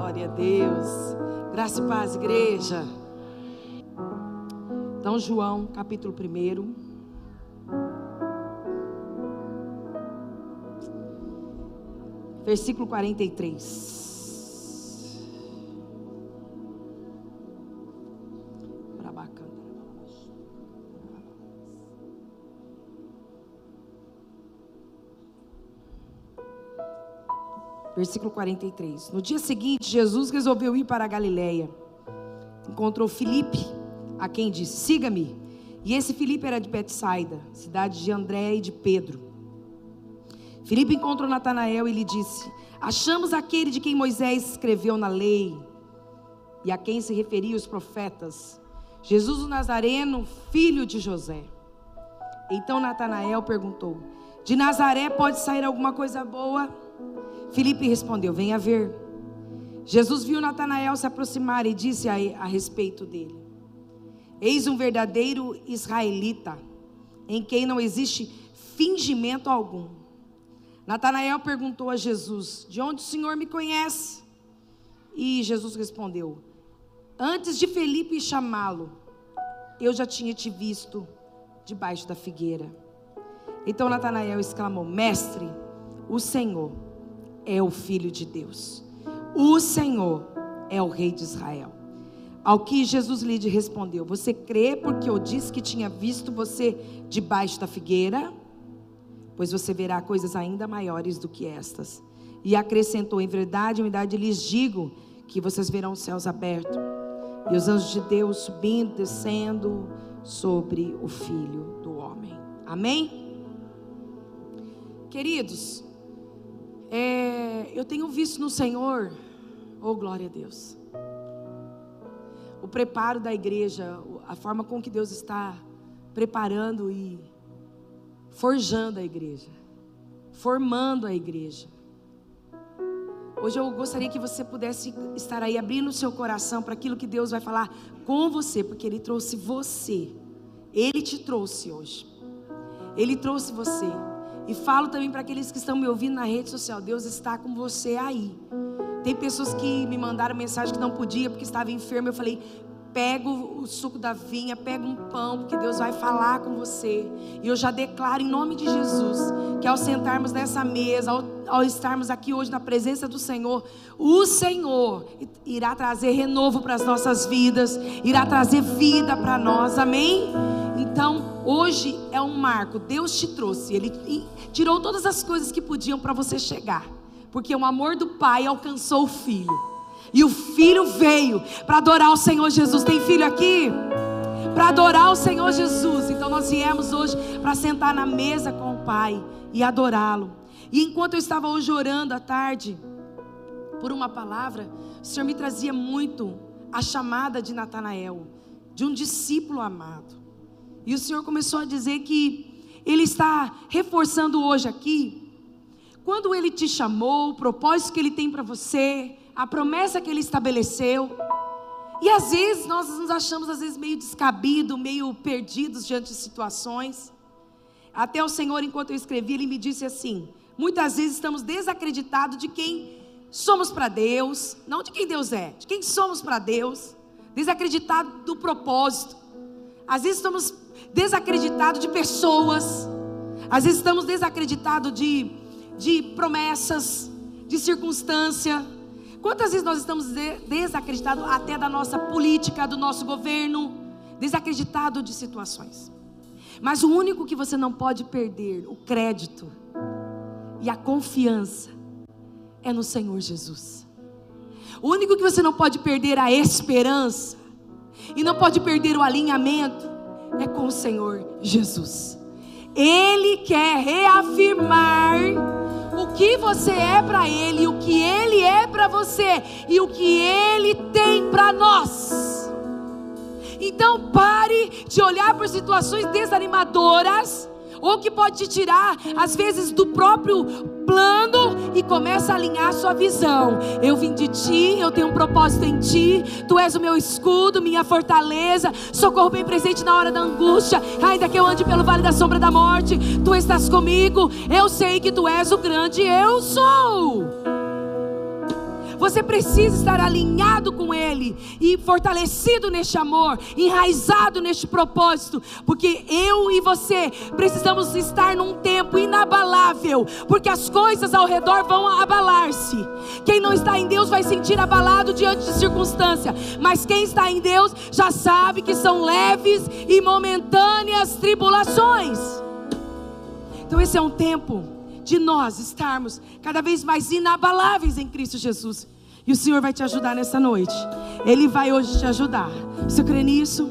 Glória a Deus. Graça e paz, igreja. Então, João, capítulo 1. Versículo 43. Versículo 43. No dia seguinte, Jesus resolveu ir para a Galiléia. Encontrou Filipe, a quem disse: Siga-me. E esse Filipe era de Betsaida, cidade de André e de Pedro. Filipe encontrou Natanael e lhe disse: Achamos aquele de quem Moisés escreveu na lei e a quem se referiam os profetas, Jesus o Nazareno, filho de José. Então Natanael perguntou: De Nazaré pode sair alguma coisa boa? Filipe respondeu: Venha ver. Jesus viu Natanael se aproximar e disse a, a respeito dele: Eis um verdadeiro israelita, em quem não existe fingimento algum. Natanael perguntou a Jesus: De onde o Senhor me conhece? E Jesus respondeu: Antes de Felipe chamá-lo, eu já tinha te visto debaixo da figueira. Então Natanael exclamou: Mestre, o Senhor é o Filho de Deus. O Senhor é o Rei de Israel. Ao que Jesus lhe respondeu: Você crê porque eu disse que tinha visto você debaixo da figueira? Pois você verá coisas ainda maiores do que estas. E acrescentou: Em verdade, em verdade lhes digo que vocês verão os céus abertos e os anjos de Deus subindo, descendo sobre o Filho do Homem. Amém? Queridos, é, eu tenho visto no Senhor, oh glória a Deus, o preparo da igreja, a forma com que Deus está preparando e forjando a igreja, formando a igreja. Hoje eu gostaria que você pudesse estar aí abrindo o seu coração para aquilo que Deus vai falar com você, porque Ele trouxe você. Ele te trouxe hoje. Ele trouxe você. E falo também para aqueles que estão me ouvindo na rede social: Deus está com você aí. Tem pessoas que me mandaram mensagem que não podia porque estava enfermo. Eu falei: pega o suco da vinha, pega um pão, porque Deus vai falar com você. E eu já declaro em nome de Jesus que ao sentarmos nessa mesa, ao, ao estarmos aqui hoje na presença do Senhor, o Senhor irá trazer renovo para as nossas vidas, irá trazer vida para nós. Amém? Então, hoje é um marco. Deus te trouxe, Ele tirou todas as coisas que podiam para você chegar, porque o amor do Pai alcançou o Filho, e o Filho veio para adorar o Senhor Jesus. Tem filho aqui? Para adorar o Senhor Jesus. Então, nós viemos hoje para sentar na mesa com o Pai e adorá-lo. E enquanto eu estava hoje orando à tarde, por uma palavra, o Senhor me trazia muito a chamada de Natanael, de um discípulo amado. E o Senhor começou a dizer que Ele está reforçando hoje aqui, quando Ele te chamou, o propósito que Ele tem para você, a promessa que Ele estabeleceu. E às vezes nós nos achamos às vezes meio descabido, meio perdidos diante de situações. Até o Senhor, enquanto eu escrevi, Ele me disse assim: muitas vezes estamos desacreditados de quem somos para Deus, não de quem Deus é, de quem somos para Deus, desacreditado do propósito. Às vezes estamos desacreditados de pessoas, às vezes estamos desacreditados de, de promessas, de circunstância. Quantas vezes nós estamos desacreditados até da nossa política, do nosso governo, desacreditado de situações. Mas o único que você não pode perder, o crédito e a confiança, é no Senhor Jesus. O único que você não pode perder a esperança e não pode perder o alinhamento é com o Senhor Jesus. Ele quer reafirmar o que você é para Ele, o que Ele é para você e o que Ele tem para nós. Então pare de olhar por situações desanimadoras ou que pode te tirar, às vezes, do próprio plano e começa a alinhar a sua visão. Eu vim de ti, eu tenho um propósito em ti, tu és o meu escudo, minha fortaleza, socorro bem presente na hora da angústia, ainda que eu ande pelo vale da sombra da morte, tu estás comigo, eu sei que tu és o grande eu sou. Você precisa estar alinhado com Ele e fortalecido neste amor, enraizado neste propósito, porque eu e você precisamos estar num tempo inabalável, porque as coisas ao redor vão abalar-se. Quem não está em Deus vai sentir abalado diante de circunstância, mas quem está em Deus já sabe que são leves e momentâneas tribulações. Então, esse é um tempo de nós estarmos cada vez mais inabaláveis em Cristo Jesus. E o Senhor vai te ajudar nessa noite. Ele vai hoje te ajudar. Você crê nisso?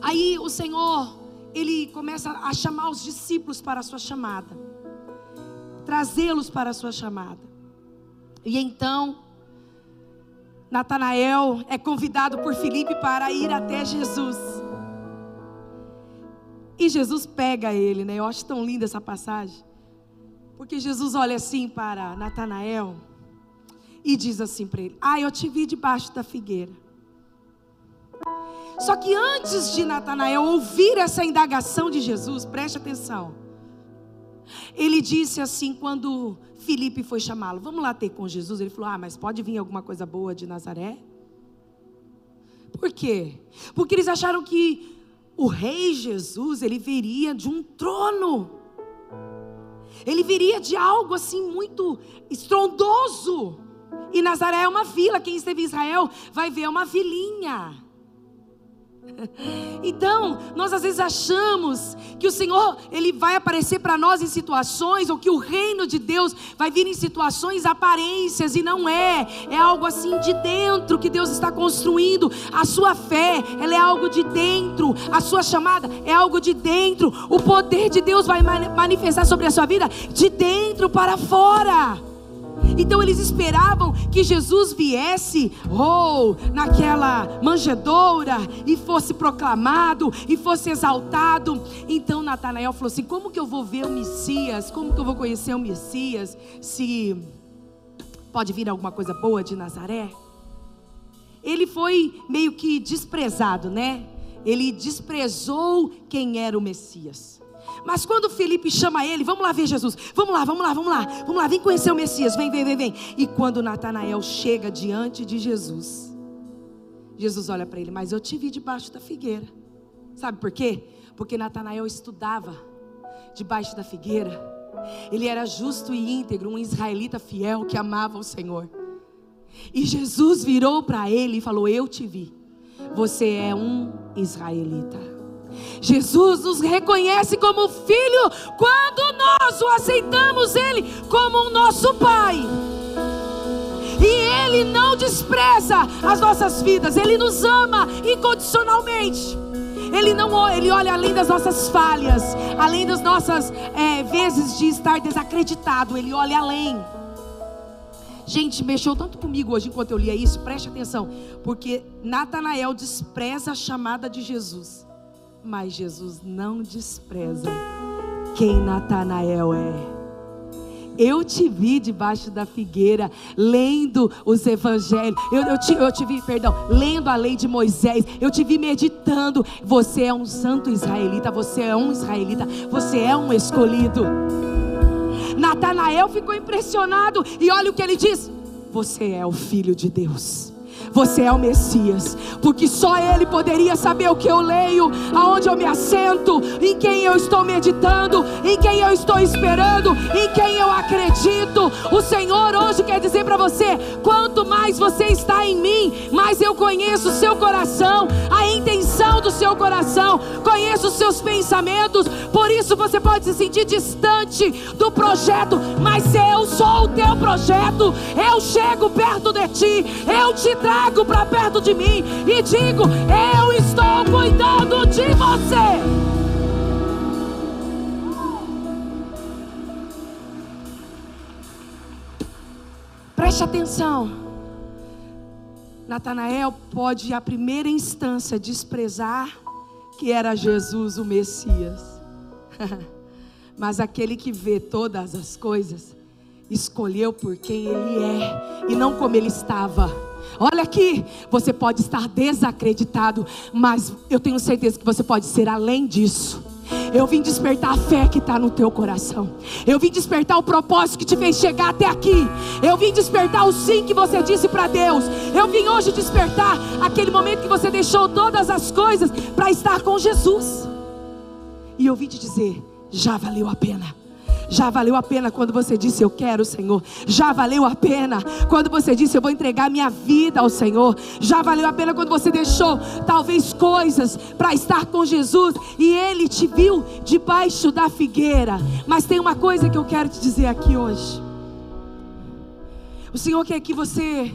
Aí o Senhor, ele começa a chamar os discípulos para a sua chamada, trazê-los para a sua chamada. E então, Natanael é convidado por Filipe para ir até Jesus. E Jesus pega ele, né? Eu acho tão linda essa passagem. Porque Jesus olha assim para Natanael e diz assim para ele: Ah, eu te vi debaixo da figueira. Só que antes de Natanael ouvir essa indagação de Jesus, preste atenção. Ele disse assim quando Felipe foi chamá-lo: Vamos lá ter com Jesus. Ele falou: Ah, mas pode vir alguma coisa boa de Nazaré? Por quê? Porque eles acharam que o rei Jesus, ele viria de um trono. Ele viria de algo assim muito estrondoso. E Nazaré é uma vila, quem esteve em Israel vai ver é uma vilinha. Então, nós às vezes achamos que o Senhor, ele vai aparecer para nós em situações ou que o reino de Deus vai vir em situações aparências e não é. É algo assim de dentro que Deus está construindo. A sua fé, ela é algo de dentro. A sua chamada é algo de dentro. O poder de Deus vai manifestar sobre a sua vida de dentro para fora. Então eles esperavam que Jesus viesse, ou oh, naquela manjedoura, e fosse proclamado, e fosse exaltado. Então Natanael falou assim: Como que eu vou ver o Messias? Como que eu vou conhecer o Messias? Se pode vir alguma coisa boa de Nazaré? Ele foi meio que desprezado, né? Ele desprezou quem era o Messias. Mas quando Felipe chama ele, vamos lá ver Jesus, vamos lá, vamos lá, vamos lá, vamos lá, vem conhecer o Messias, vem, vem, vem, vem. E quando Natanael chega diante de Jesus, Jesus olha para ele, mas eu te vi debaixo da figueira. Sabe por quê? Porque Natanael estudava debaixo da figueira. Ele era justo e íntegro, um israelita fiel que amava o Senhor. E Jesus virou para ele e falou: Eu te vi. Você é um israelita. Jesus nos reconhece como filho quando nós o aceitamos Ele como o nosso Pai. E Ele não despreza as nossas vidas, Ele nos ama incondicionalmente. Ele não ele olha além das nossas falhas, além das nossas é, vezes de estar desacreditado, Ele olha além. Gente, mexeu tanto comigo hoje enquanto eu lia isso, preste atenção, porque Natanael despreza a chamada de Jesus. Mas Jesus não despreza quem Natanael é. Eu te vi debaixo da figueira, lendo os evangelhos. Eu, eu, te, eu te vi, perdão, lendo a lei de Moisés. Eu te vi meditando. Você é um santo israelita. Você é um israelita. Você é um escolhido. Natanael ficou impressionado. E olha o que ele diz: Você é o filho de Deus. Você é o Messias, porque só Ele poderia saber o que eu leio, aonde eu me assento, em quem eu estou meditando, em quem eu estou esperando, em quem eu acredito. O Senhor hoje quer dizer para você: quanto mais você está em mim, mais eu conheço o seu coração, a intenção do seu coração, conheço os seus pensamentos. Por isso você pode se sentir distante do projeto, mas eu sou o teu projeto. Eu chego perto de ti, eu te trago para perto de mim e digo: Eu estou cuidando de você. Preste atenção. Natanael pode, à primeira instância, desprezar que era Jesus o Messias. Mas aquele que vê todas as coisas, escolheu por quem ele é e não como ele estava. Olha aqui, você pode estar desacreditado, mas eu tenho certeza que você pode ser além disso. Eu vim despertar a fé que está no teu coração. Eu vim despertar o propósito que te fez chegar até aqui. Eu vim despertar o sim que você disse para Deus. Eu vim hoje despertar aquele momento que você deixou todas as coisas para estar com Jesus. E eu vim te dizer: já valeu a pena. Já valeu a pena quando você disse eu quero Senhor. Já valeu a pena quando você disse eu vou entregar minha vida ao Senhor. Já valeu a pena quando você deixou talvez coisas para estar com Jesus e ele te viu debaixo da figueira. Mas tem uma coisa que eu quero te dizer aqui hoje. O Senhor quer que você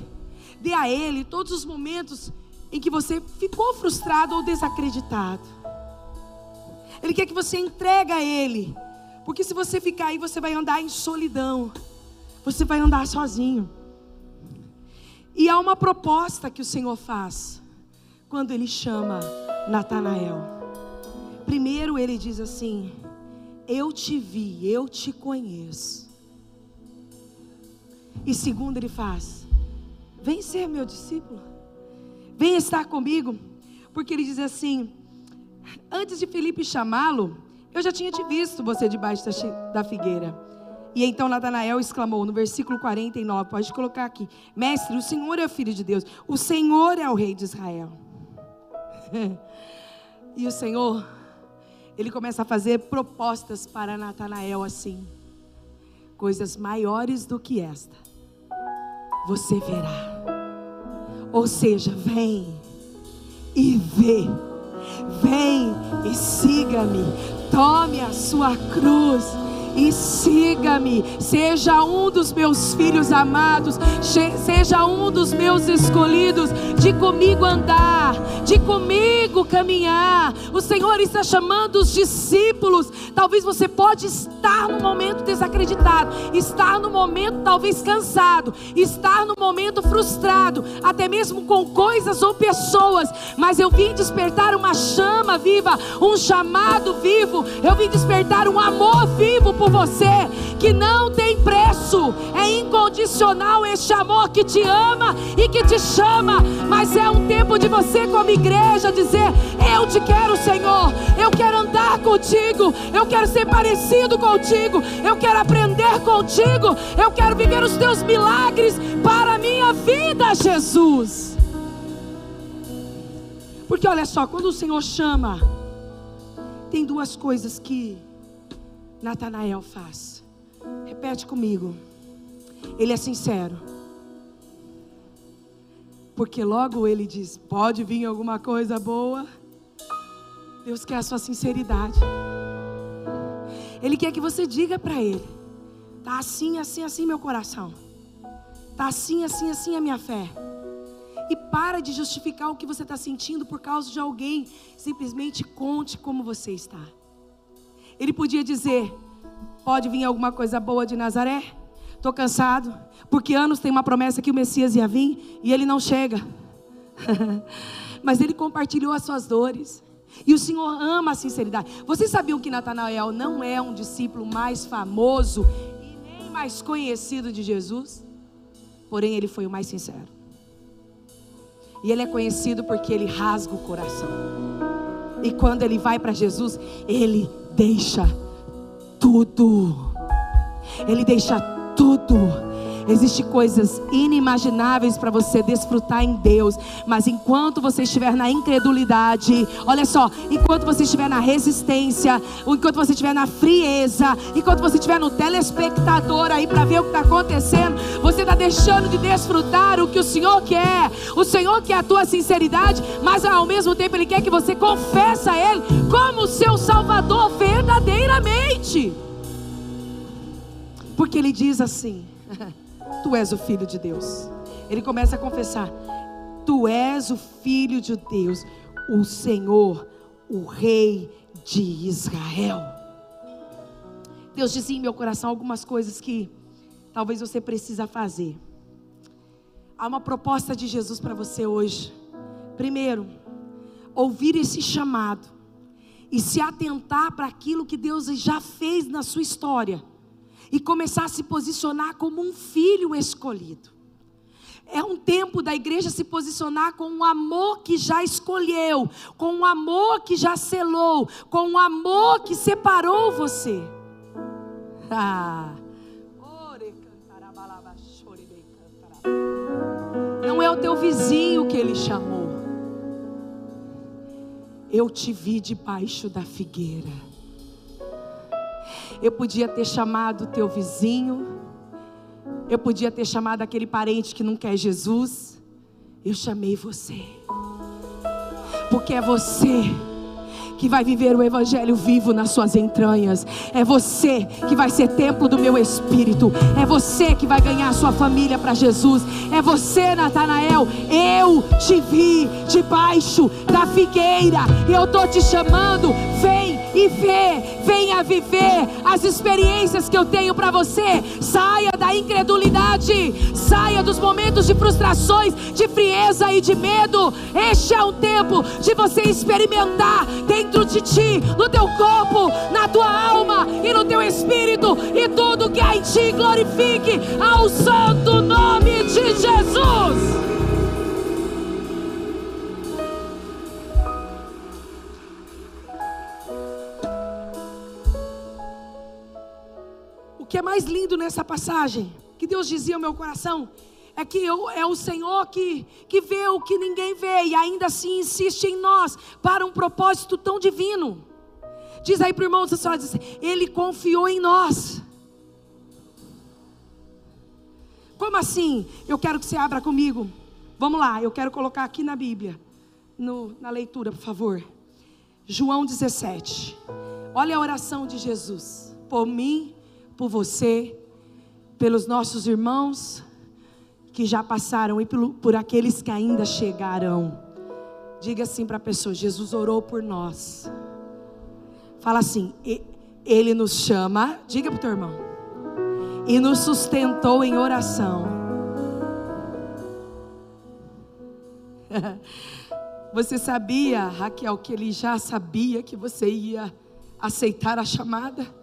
dê a ele todos os momentos em que você ficou frustrado ou desacreditado. Ele quer que você entregue a ele porque se você ficar aí, você vai andar em solidão. Você vai andar sozinho. E há uma proposta que o Senhor faz quando ele chama Natanael. Primeiro ele diz assim: Eu te vi, eu te conheço. E segundo ele faz: Vem ser meu discípulo. Vem estar comigo. Porque ele diz assim: Antes de Felipe chamá-lo, eu já tinha te visto você debaixo da figueira. E então Natanael exclamou no versículo 49, pode colocar aqui: Mestre, o Senhor é o filho de Deus, o Senhor é o rei de Israel. e o Senhor, ele começa a fazer propostas para Natanael assim: coisas maiores do que esta, você verá. Ou seja, vem e vê. Vem e siga-me. Tome a sua cruz e siga-me. Seja um dos meus filhos amados, seja um dos meus escolhidos, de comigo andar, de comigo caminhar. O Senhor está chamando os discípulos. Talvez você pode estar no momento desacreditado, estar no momento talvez cansado, estar no momento frustrado, até mesmo com coisas ou pessoas, mas eu vim despertar uma chama viva, um chamado vivo. Eu vim despertar um amor vivo por você, que não tem preço, é incondicional este amor que te ama e que te chama, mas é um tempo de você, como igreja, dizer: Eu te quero, Senhor, eu quero andar contigo, eu quero ser parecido contigo, eu quero aprender contigo, eu quero viver os teus milagres para a minha vida, Jesus. Porque olha só, quando o Senhor chama, tem duas coisas que Natanael faz. Repete comigo. Ele é sincero. Porque logo ele diz: pode vir alguma coisa boa. Deus quer a sua sinceridade. Ele quer que você diga para ele: tá assim, assim, assim meu coração. Tá assim, assim, assim a minha fé. E para de justificar o que você está sentindo por causa de alguém. Simplesmente conte como você está. Ele podia dizer: Pode vir alguma coisa boa de Nazaré? Estou cansado, porque anos tem uma promessa que o Messias ia vir e ele não chega. Mas ele compartilhou as suas dores. E o Senhor ama a sinceridade. Vocês sabiam que Natanael não é um discípulo mais famoso e nem mais conhecido de Jesus? Porém, ele foi o mais sincero. E ele é conhecido porque ele rasga o coração. E quando ele vai para Jesus, ele deixa tudo. Ele deixa tudo Existem coisas inimagináveis para você desfrutar em Deus, mas enquanto você estiver na incredulidade, olha só, enquanto você estiver na resistência, enquanto você estiver na frieza, enquanto você estiver no telespectador aí para ver o que está acontecendo, você está deixando de desfrutar o que o Senhor quer. O Senhor quer a tua sinceridade, mas ao mesmo tempo Ele quer que você confesse a Ele como seu Salvador verdadeiramente. Porque Ele diz assim. Tu és o filho de Deus. Ele começa a confessar: Tu és o filho de Deus, o Senhor, o Rei de Israel. Deus dizia em meu coração algumas coisas que talvez você precisa fazer. Há uma proposta de Jesus para você hoje. Primeiro, ouvir esse chamado e se atentar para aquilo que Deus já fez na sua história e começar a se posicionar como um filho escolhido. É um tempo da igreja se posicionar com o amor que já escolheu, com o amor que já selou, com o amor que separou você. Ah. Não é o teu vizinho que ele chamou. Eu te vi debaixo da figueira. Eu podia ter chamado o teu vizinho. Eu podia ter chamado aquele parente que não quer Jesus. Eu chamei você. Porque é você que vai viver o Evangelho vivo nas suas entranhas. É você que vai ser templo do meu espírito. É você que vai ganhar a sua família para Jesus. É você, Natanael. Eu te vi debaixo da figueira. E eu estou te chamando. Vem e vê, venha viver as experiências que eu tenho para você. Saia da incredulidade, saia dos momentos de frustrações, de frieza e de medo. Este é um tempo de você experimentar dentro de ti, no teu corpo, na tua alma e no teu espírito, e tudo que há em ti glorifique ao santo nome de Jesus. Que é mais lindo nessa passagem, que Deus dizia ao meu coração, é que eu, é o Senhor que, que vê o que ninguém vê e ainda assim insiste em nós para um propósito tão divino. Diz aí para o irmão, senhora, diz, ele confiou em nós. Como assim? Eu quero que você abra comigo. Vamos lá, eu quero colocar aqui na Bíblia, no, na leitura, por favor. João 17. Olha a oração de Jesus. Por mim por você, pelos nossos irmãos que já passaram e por, por aqueles que ainda chegarão. Diga assim para a pessoa: Jesus orou por nós. Fala assim: Ele nos chama, diga para o teu irmão, e nos sustentou em oração. Você sabia, Raquel, que ele já sabia que você ia aceitar a chamada?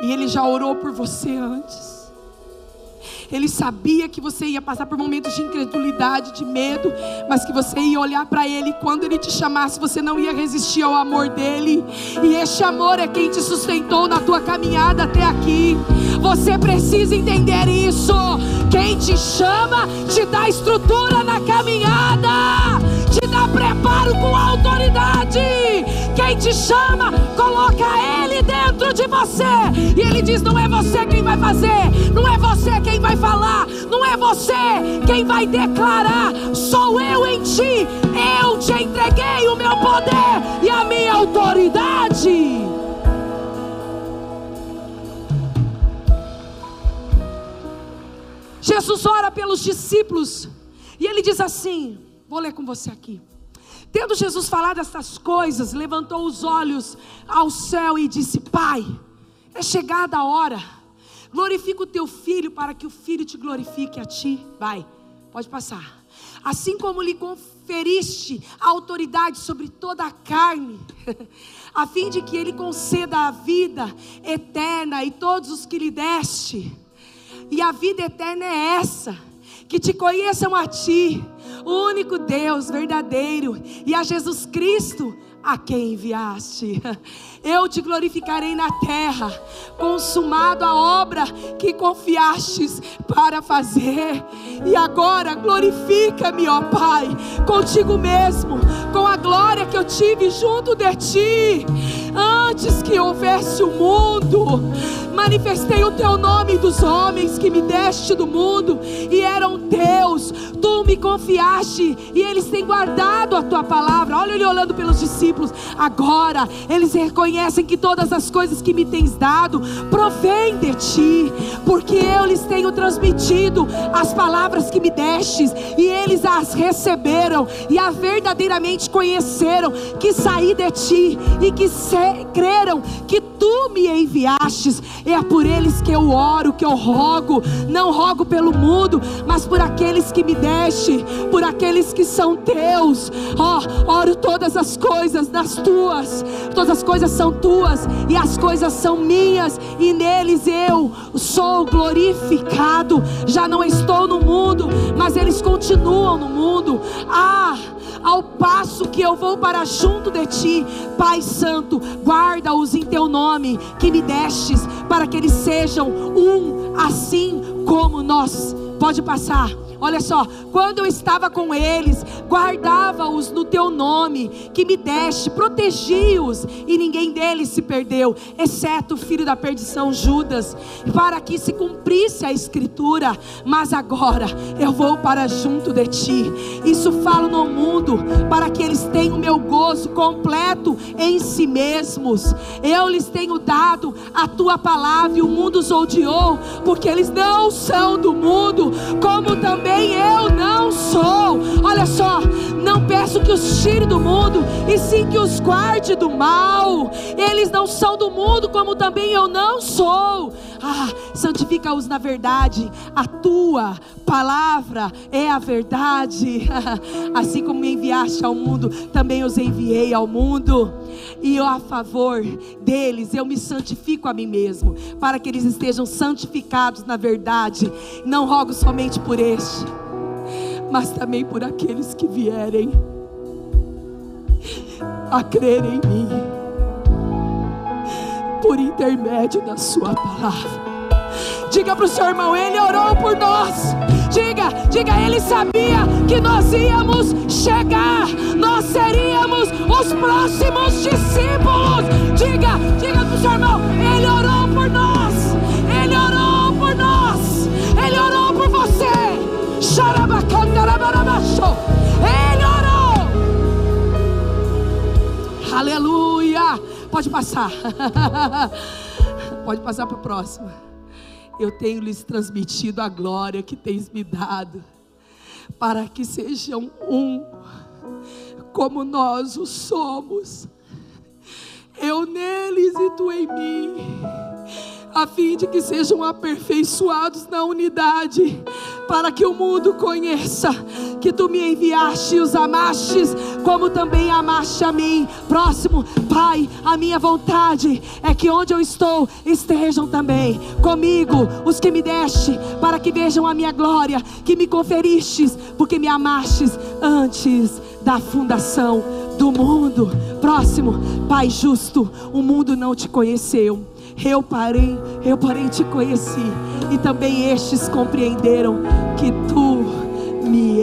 E Ele já orou por você antes. Ele sabia que você ia passar por momentos de incredulidade, de medo, mas que você ia olhar para Ele e quando Ele te chamasse, você não ia resistir ao amor dele. E este amor é quem te sustentou na tua caminhada até aqui. Você precisa entender isso. Quem te chama te dá estrutura na caminhada, te dá preparo com autoridade. Quem te chama, coloca Ele dentro de você. E Ele diz: não é você quem vai fazer, não é você quem vai falar, não é você quem vai declarar, sou eu em ti. Eu te entreguei o meu poder e a minha autoridade. Jesus ora pelos discípulos e ele diz assim: vou ler com você aqui. Tendo Jesus falado estas coisas, levantou os olhos ao céu e disse: Pai, é chegada a hora, glorifica o teu filho para que o filho te glorifique a ti. Vai, pode passar. Assim como lhe conferiste a autoridade sobre toda a carne, a fim de que ele conceda a vida eterna e todos os que lhe deste. E a vida eterna é essa que te conheçam a Ti, o único Deus verdadeiro, e a Jesus Cristo, a quem enviaste. Eu te glorificarei na terra, consumado a obra que confiastes para fazer. E agora glorifica-me, ó Pai, contigo mesmo, com a glória que eu tive junto de ti, antes que houvesse o mundo. Manifestei o teu nome dos homens que me deste do mundo e eram teus. Tu me confiaste e eles têm guardado a tua palavra. Olha ele olhando pelos discípulos. Agora eles reconhecem que todas as coisas que me tens dado provêm de ti, porque eu lhes tenho transmitido as palavras que me destes e eles as receberam e a verdadeiramente conheceram que saí de ti e que se, creram que tu me enviastes. É por eles que eu oro, que eu rogo. Não rogo pelo mundo, mas por aqueles que me deste, por aqueles que são teus. Oh, oro todas as coisas nas tuas, todas as coisas são tuas e as coisas são minhas, e neles eu sou glorificado. Já não estou no mundo, mas eles continuam no mundo. Ah, ao passo que eu vou para junto de ti, Pai Santo, guarda-os em teu nome que me destes, para que eles sejam um assim como nós. Pode passar. Olha só, quando eu estava com eles, guardava-os no teu nome, que me deste, protegi-os, e ninguém deles se perdeu, exceto o filho da perdição, Judas, para que se cumprisse a escritura. Mas agora eu vou para junto de ti. Isso falo no mundo, para que eles tenham meu gozo completo em si mesmos. Eu lhes tenho dado a tua palavra, e o mundo os odiou, porque eles não são do mundo, como também também eu não sou. Olha só, não peço que os tire do mundo, e sim que os guarde do mal. Eles não são do mundo, como também eu não sou. Ah, santifica-os na verdade. A tua palavra é a verdade. assim como me enviaste ao mundo, também os enviei ao mundo. E eu, a favor deles, eu me santifico a mim mesmo, para que eles estejam santificados na verdade. Não rogo somente por este, mas também por aqueles que vierem a crer em mim, por intermédio da Sua palavra. Diga para o seu irmão, ele orou por nós. Diga, diga, ele sabia que nós íamos chegar, nós seríamos os próximos discípulos. Diga, diga para o seu irmão, ele orou por nós, Ele orou. Aleluia. Pode passar. Pode passar para o próximo eu tenho lhes transmitido a glória que tens me dado, para que sejam um, como nós o somos, eu neles e tu em mim a fim de que sejam aperfeiçoados na unidade, para que o mundo conheça que tu me enviaste e os amastes, como também amaste a mim. Próximo, Pai, a minha vontade é que onde eu estou estejam também comigo os que me deste, para que vejam a minha glória, que me conferistes, porque me amastes antes da fundação do mundo. Próximo, Pai justo, o mundo não te conheceu eu parei, eu parei te conheci, e também estes compreenderam que tu me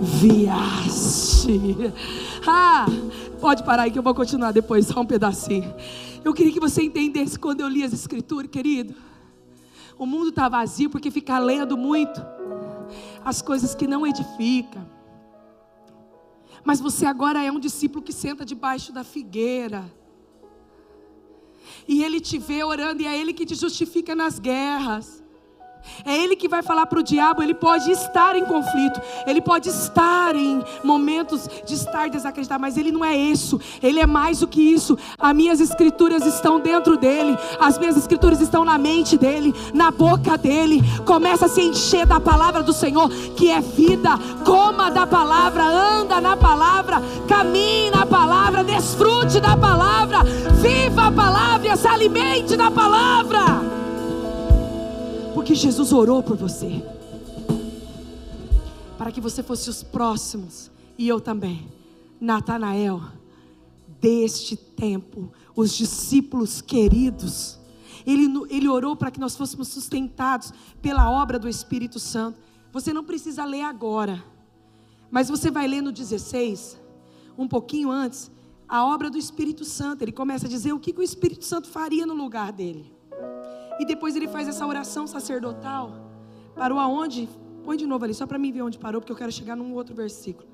enviaste. Ah, pode parar aí que eu vou continuar depois, só um pedacinho. Eu queria que você entendesse quando eu li as escrituras, querido. O mundo está vazio porque fica lendo muito as coisas que não edificam. Mas você agora é um discípulo que senta debaixo da figueira e Ele te vê orando, e é Ele que te justifica nas guerras. É Ele que vai falar para o diabo. Ele pode estar em conflito, ele pode estar em momentos de estar desacreditado, mas Ele não é isso. Ele é mais do que isso. As minhas escrituras estão dentro dele, as minhas escrituras estão na mente dele, na boca dele. Começa a se encher da palavra do Senhor, que é vida. Coma da palavra, anda na palavra, caminhe na palavra, desfrute da palavra, viva a palavra se alimente da palavra porque Jesus orou por você, para que você fosse os próximos, e eu também, Natanael, deste tempo, os discípulos queridos, ele, ele orou para que nós fôssemos sustentados pela obra do Espírito Santo. Você não precisa ler agora, mas você vai ler no 16, um pouquinho antes, a obra do Espírito Santo. Ele começa a dizer o que, que o Espírito Santo faria no lugar dele. E depois ele faz essa oração sacerdotal. Parou aonde? Põe de novo ali, só para mim ver onde parou, porque eu quero chegar num outro versículo.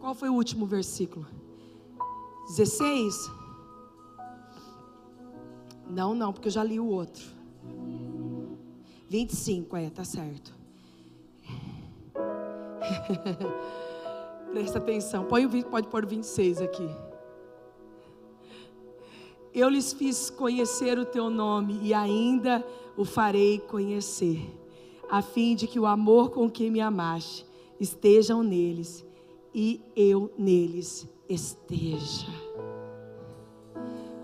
Qual foi o último versículo? 16? Não, não, porque eu já li o outro. 25, é, tá certo. Presta atenção. O, pode pôr 26 aqui. Eu lhes fiz conhecer o teu nome e ainda o farei conhecer, a fim de que o amor com que me amaste estejam neles e eu neles esteja.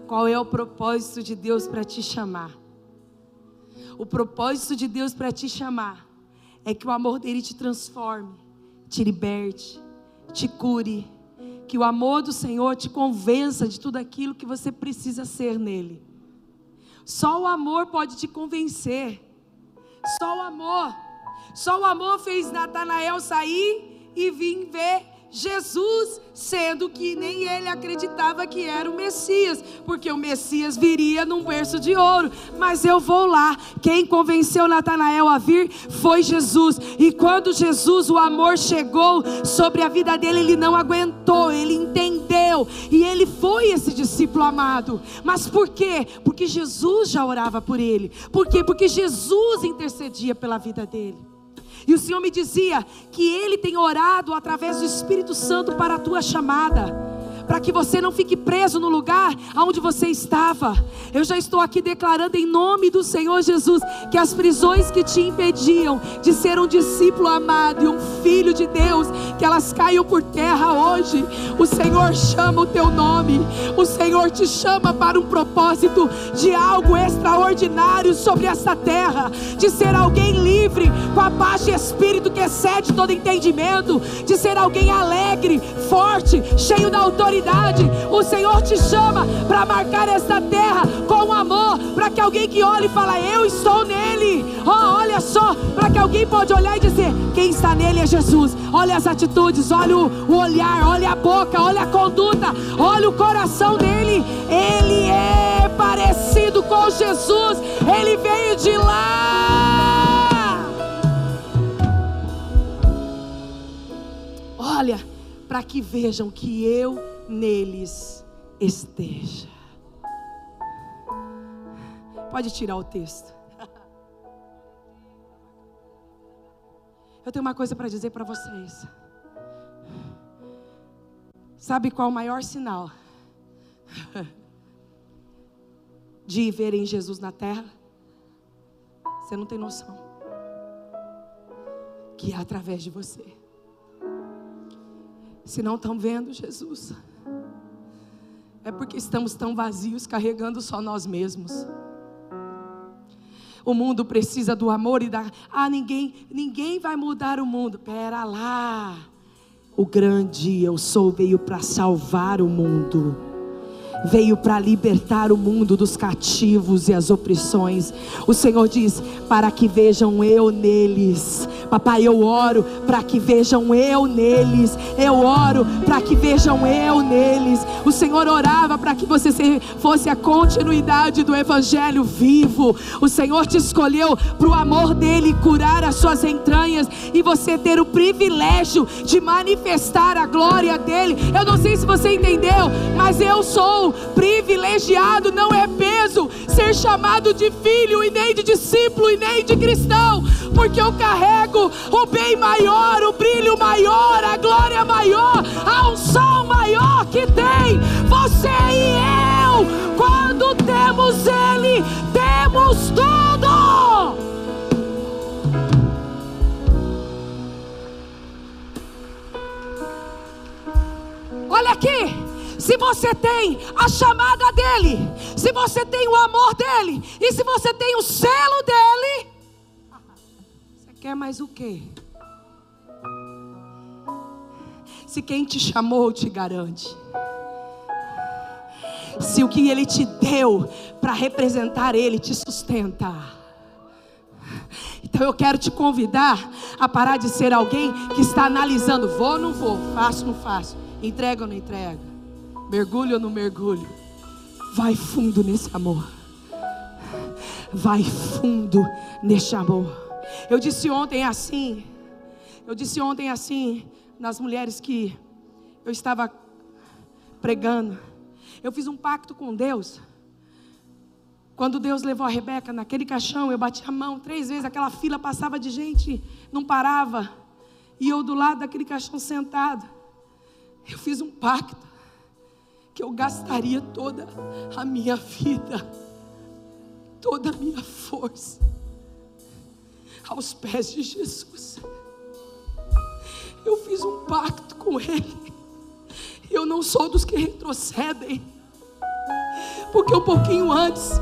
Qual é o propósito de Deus para te chamar? O propósito de Deus para te chamar é que o amor dele te transforme, te liberte, te cure, que o amor do Senhor te convença de tudo aquilo que você precisa ser nele. Só o amor pode te convencer. Só o amor. Só o amor fez Natanael sair e vir ver Jesus, sendo que nem ele acreditava que era o Messias, porque o Messias viria num berço de ouro. Mas eu vou lá. Quem convenceu Natanael a vir foi Jesus. E quando Jesus, o amor chegou sobre a vida dele, ele não aguentou, ele entendeu. E ele foi esse discípulo amado. Mas por quê? Porque Jesus já orava por ele. Por quê? Porque Jesus intercedia pela vida dele. E o Senhor me dizia que Ele tem orado através do Espírito Santo para a tua chamada para que você não fique preso no lugar onde você estava. Eu já estou aqui declarando em nome do Senhor Jesus que as prisões que te impediam de ser um discípulo amado e um filho de Deus, que elas caiam por terra hoje. O Senhor chama o teu nome, o Senhor te chama para um propósito de algo extraordinário sobre essa terra, de ser alguém livre, com a paz de espírito que excede todo entendimento, de ser alguém alegre, forte, cheio da autoridade autoridade. O Senhor te chama para marcar esta terra com amor, para que alguém que olhe e fala, eu estou nele. Oh, olha só, para que alguém pode olhar e dizer, quem está nele é Jesus. Olha as atitudes, olha o, o olhar, olha a boca, olha a conduta, olha o coração dele. Ele é parecido com Jesus. Ele veio de lá. Olha, para que vejam que eu neles esteja. Pode tirar o texto. Eu tenho uma coisa para dizer para vocês. Sabe qual o maior sinal de verem Jesus na terra? Você não tem noção. Que é através de você. Se não estão vendo Jesus, é porque estamos tão vazios, carregando só nós mesmos. O mundo precisa do amor e da. Ah, ninguém, ninguém vai mudar o mundo. Pera lá. O grande eu sou veio para salvar o mundo veio para libertar o mundo dos cativos e as opressões. O Senhor diz: para que vejam eu neles. Papai, eu oro para que vejam eu neles. Eu oro para que vejam eu neles. O Senhor orava para que você fosse a continuidade do Evangelho vivo. O Senhor te escolheu para o amor dele curar as suas entranhas e você ter o privilégio de manifestar a glória dele. Eu não sei se você entendeu, mas eu sou privilegiado, não é peso ser chamado de filho e nem de discípulo e nem de cristão, porque eu carrego o bem maior, o brilho maior, a glória maior, a unção maior que tem você e eu. Quando temos Ele, temos tudo. Olha aqui. Se você tem a chamada dele, se você tem o amor dele, e se você tem o selo dele, você quer mais o quê? Se quem te chamou te garante, se o que ele te deu para representar ele te sustenta. Então eu quero te convidar a parar de ser alguém que está analisando: vou ou não vou, faço ou não faço, entrego ou não entrego mergulho ou não mergulho, vai fundo nesse amor. Vai fundo nesse amor. Eu disse ontem assim, eu disse ontem assim, nas mulheres que eu estava pregando. Eu fiz um pacto com Deus. Quando Deus levou a Rebeca naquele caixão, eu bati a mão três vezes, aquela fila passava de gente, não parava. E eu do lado daquele caixão sentado. Eu fiz um pacto que eu gastaria toda a minha vida, toda a minha força, aos pés de Jesus. Eu fiz um pacto com Ele. Eu não sou dos que retrocedem. Porque um pouquinho antes,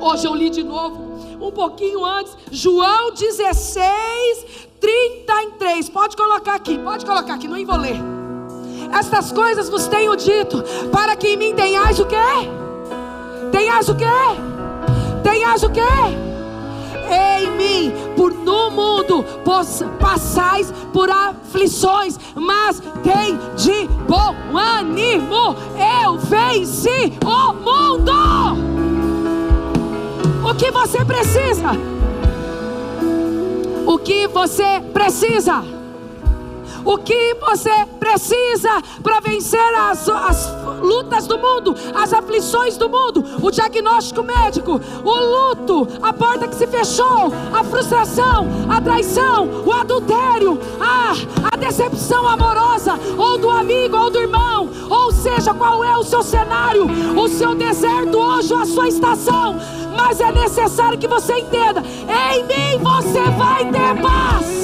hoje eu li de novo, um pouquinho antes, João 16, 33. Pode colocar aqui, pode colocar aqui, não vou ler. Estas coisas vos tenho dito, para que em mim tenhais o quê? Tenhais o quê? Tenhas o quê? Em mim, por no mundo passais por aflições, mas tem de bom ânimo. Eu venci o mundo. O que você precisa? O que você precisa? O que você precisa para vencer as, as lutas do mundo, as aflições do mundo, o diagnóstico médico, o luto, a porta que se fechou, a frustração, a traição, o adultério, a, a decepção amorosa, ou do amigo, ou do irmão, ou seja, qual é o seu cenário, o seu deserto hoje, a sua estação, mas é necessário que você entenda: em mim você vai ter paz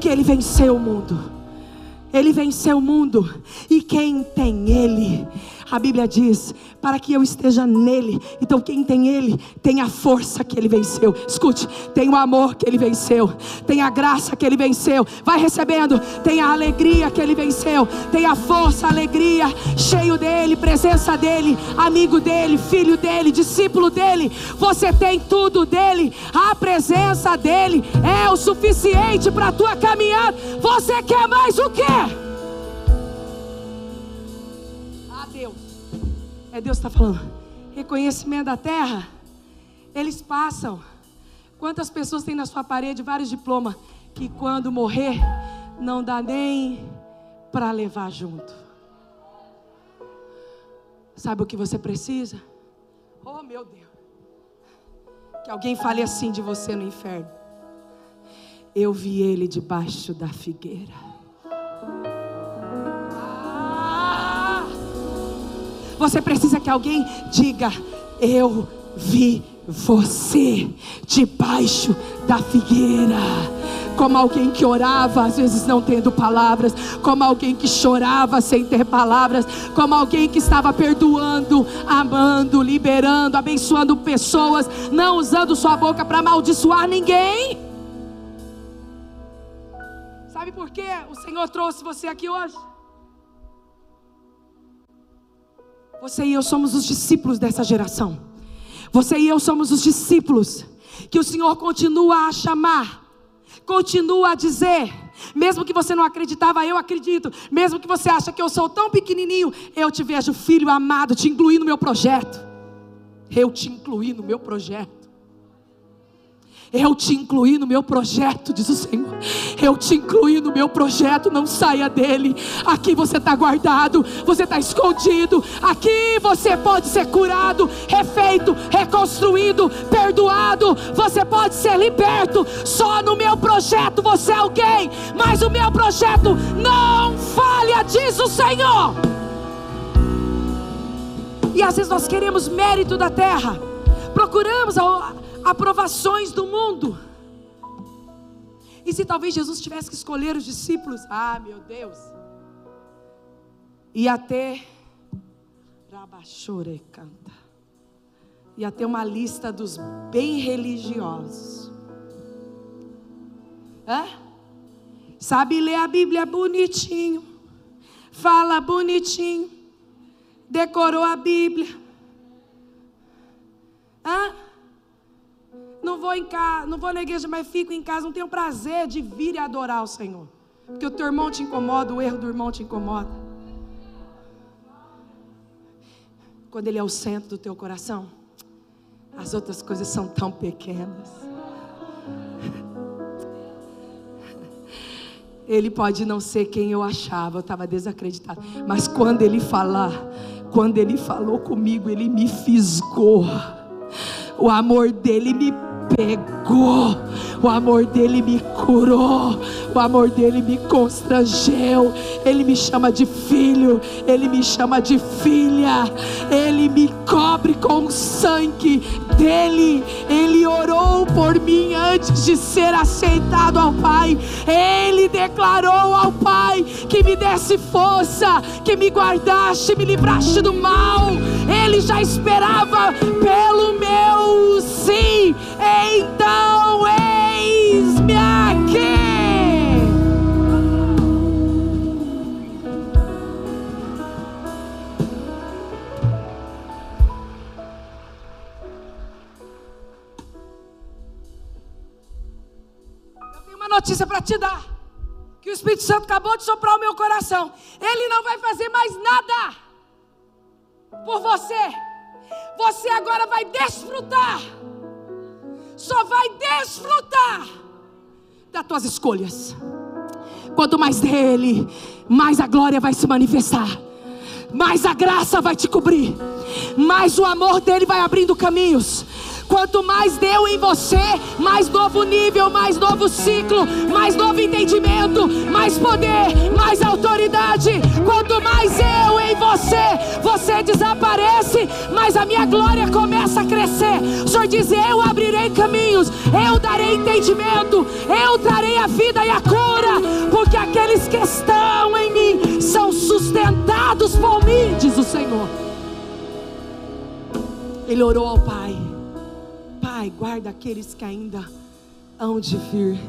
porque Ele venceu o mundo. Ele venceu o mundo. E quem tem Ele a Bíblia diz: para que eu esteja nele. Então, quem tem ele, tem a força que ele venceu. Escute, tem o amor que ele venceu, tem a graça que ele venceu. Vai recebendo, tem a alegria que ele venceu, tem a força, a alegria, cheio dele, presença dele, amigo dele, filho dele, discípulo dele. Você tem tudo dele, a presença dele é o suficiente para a tua caminhada. Você quer mais o quê? É Deus está falando. Reconhecimento da terra. Eles passam. Quantas pessoas tem na sua parede vários diplomas que quando morrer não dá nem para levar junto. Sabe o que você precisa? Oh meu Deus. Que alguém fale assim de você no inferno. Eu vi ele debaixo da figueira. Você precisa que alguém diga: Eu vi você debaixo da figueira. Como alguém que orava, às vezes não tendo palavras, como alguém que chorava sem ter palavras, como alguém que estava perdoando, amando, liberando, abençoando pessoas, não usando sua boca para amaldiçoar ninguém. Sabe por que o Senhor trouxe você aqui hoje? Você e eu somos os discípulos dessa geração. Você e eu somos os discípulos que o Senhor continua a chamar, continua a dizer, mesmo que você não acreditava, eu acredito. Mesmo que você acha que eu sou tão pequenininho, eu te vejo, filho amado, te incluí no meu projeto. Eu te incluí no meu projeto. Eu te incluí no meu projeto, diz o Senhor. Eu te incluí no meu projeto, não saia dele. Aqui você está guardado, você está escondido. Aqui você pode ser curado, refeito, reconstruído, perdoado. Você pode ser liberto. Só no meu projeto você é alguém. Mas o meu projeto não falha, diz o Senhor. E às vezes nós queremos mérito da terra, procuramos a aprovações do mundo. E se talvez Jesus tivesse que escolher os discípulos, ah, meu Deus, ia ter Rabachore canta. Ia ter uma lista dos bem religiosos. Hã? Sabe ler a Bíblia bonitinho, fala bonitinho, decorou a Bíblia. Hã? Não vou em casa, não vou na igreja, mas fico em casa, não tenho prazer de vir e adorar o Senhor. Porque o teu irmão te incomoda, o erro do irmão te incomoda. Quando ele é o centro do teu coração, as outras coisas são tão pequenas. Ele pode não ser quem eu achava, eu estava desacreditado. Mas quando ele falar, quando ele falou comigo, ele me fisgou. O amor dele me pegou o amor dele me curou, o amor dele me constrangeu. Ele me chama de filho, ele me chama de filha, ele me cobre com o sangue dele. Ele orou por mim antes de ser aceitado ao Pai. Ele declarou ao Pai que me desse força, que me guardaste, me livraste do mal. Ele já esperava pelo Espírito Santo acabou de soprar o meu coração. Ele não vai fazer mais nada por você. Você agora vai desfrutar. Só vai desfrutar das tuas escolhas. Quanto mais dele, mais a glória vai se manifestar. Mais a graça vai te cobrir. Mais o amor dele vai abrindo caminhos. Quanto mais deu em você, mais novo nível, mais novo ciclo, mais novo entendimento, mais poder, mais autoridade. Quanto mais eu em você, você desaparece, mas a minha glória começa a crescer. O Senhor diz: Eu abrirei caminhos, eu darei entendimento, eu trarei a vida e a cura, porque aqueles que estão em mim são sustentados por mim, diz o Senhor. Ele orou ao Pai. Pai, guarda aqueles que ainda hão de vir,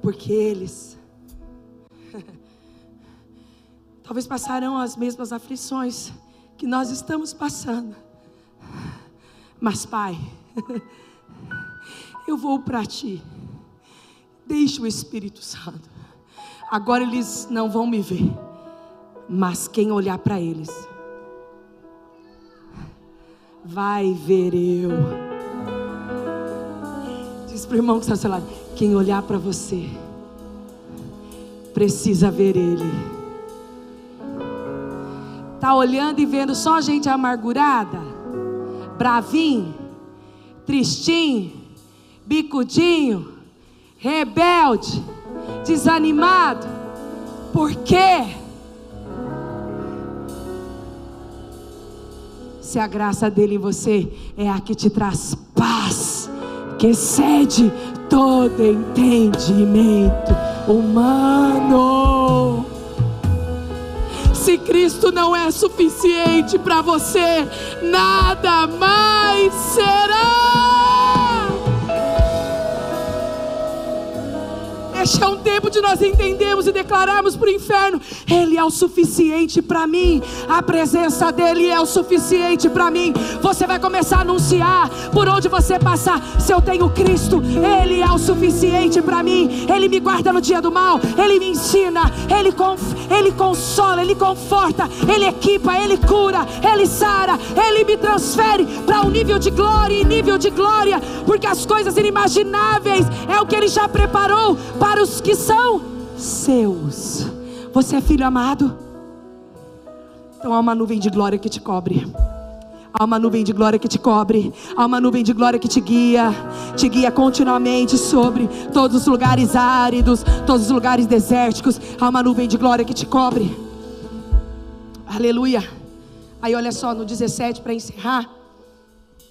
porque eles talvez passarão as mesmas aflições que nós estamos passando, mas Pai, eu vou para Ti, deixa o Espírito Santo, agora eles não vão me ver, mas quem olhar para eles, vai ver eu. Diz para o irmão que está ao lado: quem olhar para você, precisa ver Ele. Está olhando e vendo só gente amargurada, bravinho, tristinho, bicudinho, rebelde, desanimado. Por quê? Se a graça dele em você é a que te traz paz, que excede todo entendimento humano. Se Cristo não é suficiente para você, nada mais será. É um tempo de nós entendermos e declararmos para o inferno: Ele é o suficiente para mim, a presença dEle é o suficiente para mim. Você vai começar a anunciar por onde você passar: se eu tenho Cristo, Ele é o suficiente para mim. Ele me guarda no dia do mal, Ele me ensina, Ele, conf, ele consola, Ele conforta, Ele equipa, Ele cura, Ele sara, Ele me transfere para um nível de glória e nível de glória, porque as coisas inimagináveis é o que Ele já preparou para os que são seus. Você é filho amado? Então há uma nuvem de glória que te cobre. Há uma nuvem de glória que te cobre, há uma nuvem de glória que te guia, te guia continuamente sobre todos os lugares áridos, todos os lugares desérticos. Há uma nuvem de glória que te cobre. Aleluia. Aí olha só no 17 para encerrar,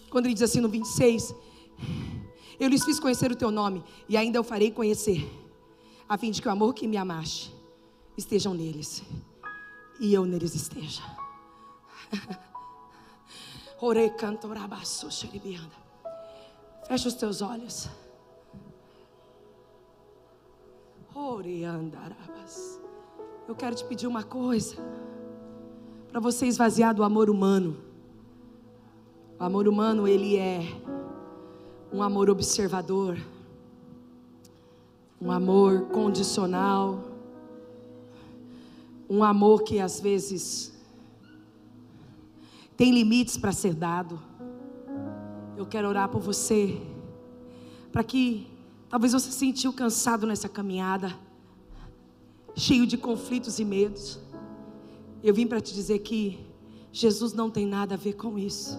quando ele diz assim no 26: Eu lhes fiz conhecer o teu nome, e ainda eu farei conhecer, a fim de que o amor que me amaste estejam neles, e eu neles esteja. Orei cantorabaço xeribianda. Fecha os teus olhos. Oreandarabas. Eu quero te pedir uma coisa. Para você esvaziar do amor humano. O amor humano, ele é um amor observador. Um amor condicional. Um amor que às vezes tem limites para ser dado. Eu quero orar por você, para que talvez você se sentiu cansado nessa caminhada, cheio de conflitos e medos. Eu vim para te dizer que Jesus não tem nada a ver com isso.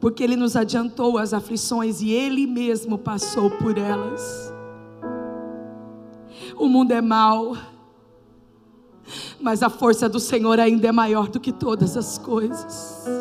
Porque Ele nos adiantou as aflições e Ele mesmo passou por elas. O mundo é mau, mas a força do Senhor ainda é maior do que todas as coisas.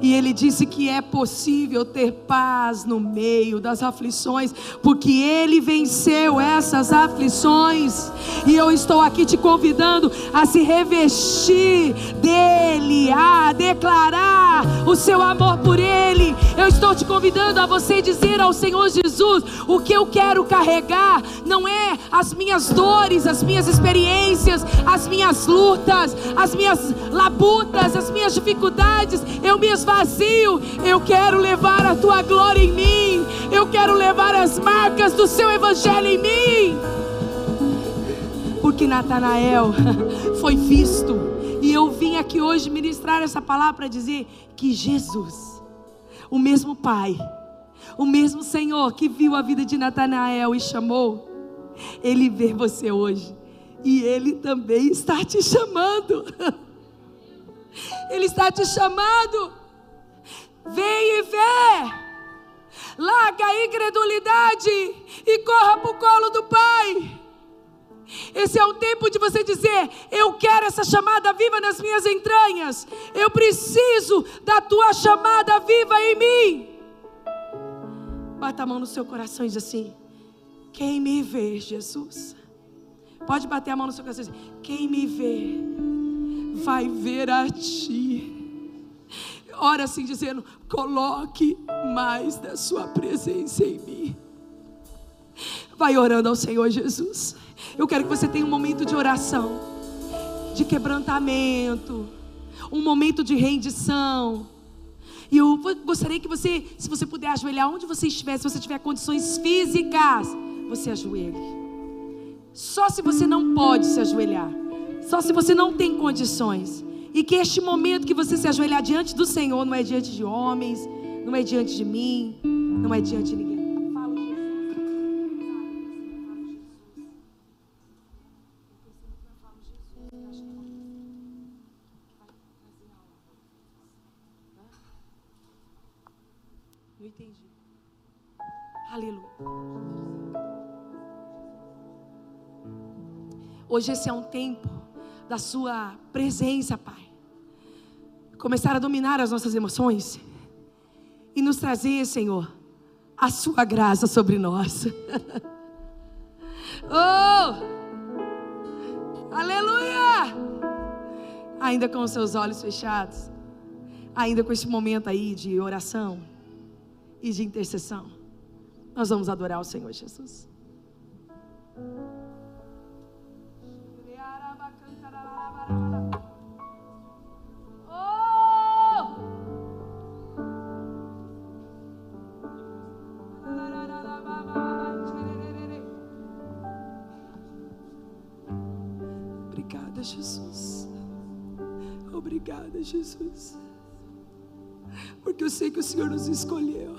E ele disse que é possível ter paz no meio das aflições, porque ele venceu essas aflições. E eu estou aqui te convidando a se revestir dele, a declarar o seu amor por ele. Eu estou te convidando a você dizer ao Senhor Jesus: o que eu quero carregar não é as minhas dores, as minhas experiências, as minhas lutas, as minhas labutas, as minhas dificuldades. Eu me esvazio. Eu quero levar a tua glória em mim. Eu quero levar as marcas do seu evangelho em mim. Porque Natanael foi visto. E eu vim aqui hoje ministrar essa palavra para dizer que Jesus, o mesmo Pai, o mesmo Senhor que viu a vida de Natanael e chamou, ele vê você hoje. E ele também está te chamando. Ele está te chamando. Vem e vê. Larga a incredulidade e corra para o colo do Pai. Esse é o tempo de você dizer: Eu quero essa chamada viva nas minhas entranhas. Eu preciso da tua chamada viva em mim. Bata a mão no seu coração e diz assim: Quem me vê, Jesus? Pode bater a mão no seu coração e dizer: Quem me vê, vai ver a ti. Ora assim dizendo: coloque mais da sua presença em mim. Vai orando ao Senhor Jesus. Eu quero que você tenha um momento de oração, de quebrantamento, um momento de rendição. E eu gostaria que você, se você puder ajoelhar onde você estiver, se você tiver condições físicas, você ajoelhe. Só se você não pode se ajoelhar, só se você não tem condições. E que este momento que você se ajoelhar diante do Senhor não é diante de homens, não é diante de mim, não é diante de ninguém. Não entendi. Aleluia. Hoje esse é um tempo da sua presença, Pai começar a dominar as nossas emoções e nos trazer, Senhor, a Sua graça sobre nós. oh! Aleluia! Ainda com os seus olhos fechados, ainda com este momento aí de oração e de intercessão, nós vamos adorar o Senhor Jesus. Obrigada, Jesus. Porque eu sei que o Senhor nos escolheu.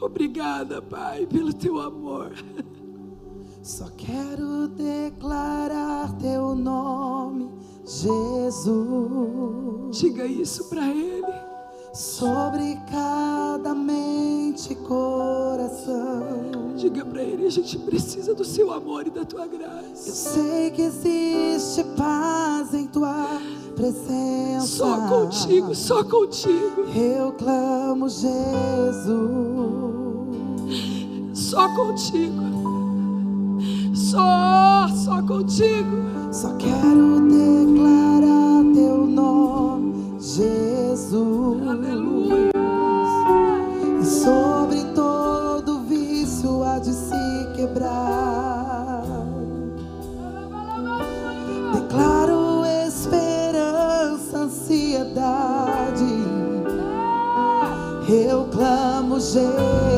Obrigada, Pai, pelo teu amor. Só quero declarar teu nome, Jesus. Diga isso para Ele. Sobre cada mente e coração. Diga para Ele: a gente precisa do seu amor e da tua graça. Eu sei que existe paz em tua presença. Só contigo, só contigo. Eu clamo, Jesus. Só contigo. Só, só contigo. Só quero declarar teu nome, Jesus. Ansiedade. Eu clamo, Jesus.